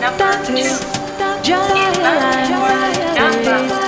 Number two. Number two.